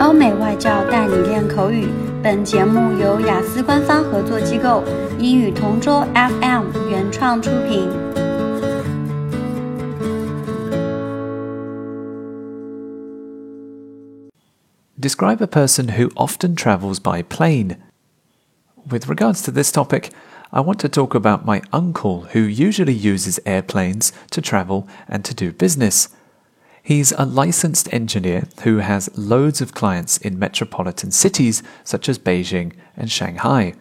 欧美外教带你练口语。本节目由雅思官方合作机构英语同桌 FM 原创出品。Describe a person who often travels by plane. With regards to this topic, I want to talk about my uncle who usually uses airplanes to travel and to do business. He's a licensed engineer who has loads of clients in metropolitan cities such as Beijing and Shanghai.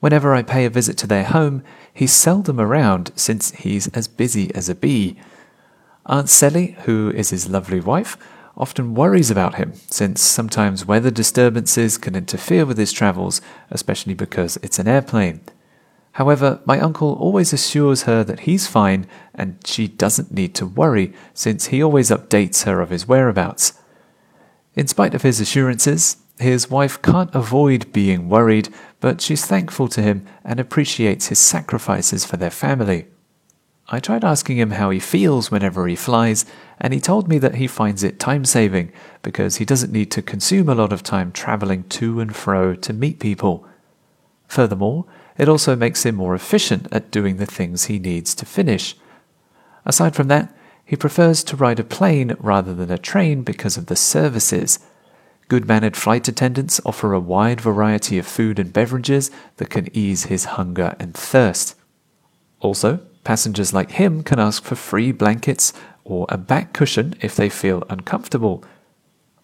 Whenever I pay a visit to their home, he's seldom around since he's as busy as a bee. Aunt Sally, who is his lovely wife, often worries about him since sometimes weather disturbances can interfere with his travels, especially because it's an airplane. However, my uncle always assures her that he's fine and she doesn't need to worry since he always updates her of his whereabouts. In spite of his assurances, his wife can't avoid being worried, but she's thankful to him and appreciates his sacrifices for their family. I tried asking him how he feels whenever he flies, and he told me that he finds it time saving because he doesn't need to consume a lot of time traveling to and fro to meet people. Furthermore, it also makes him more efficient at doing the things he needs to finish. Aside from that, he prefers to ride a plane rather than a train because of the services. Good mannered flight attendants offer a wide variety of food and beverages that can ease his hunger and thirst. Also, passengers like him can ask for free blankets or a back cushion if they feel uncomfortable.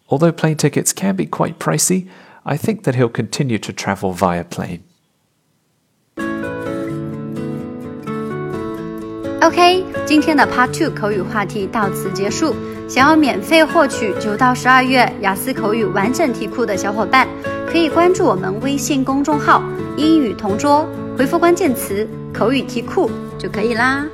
Although plane tickets can be quite pricey, I think that he'll continue to travel via plane. OK，今天的 Part Two 口语话题到此结束。想要免费获取九到十二月雅思口语完整题库的小伙伴，可以关注我们微信公众号“英语同桌”，回复关键词“口语题库”就可以啦。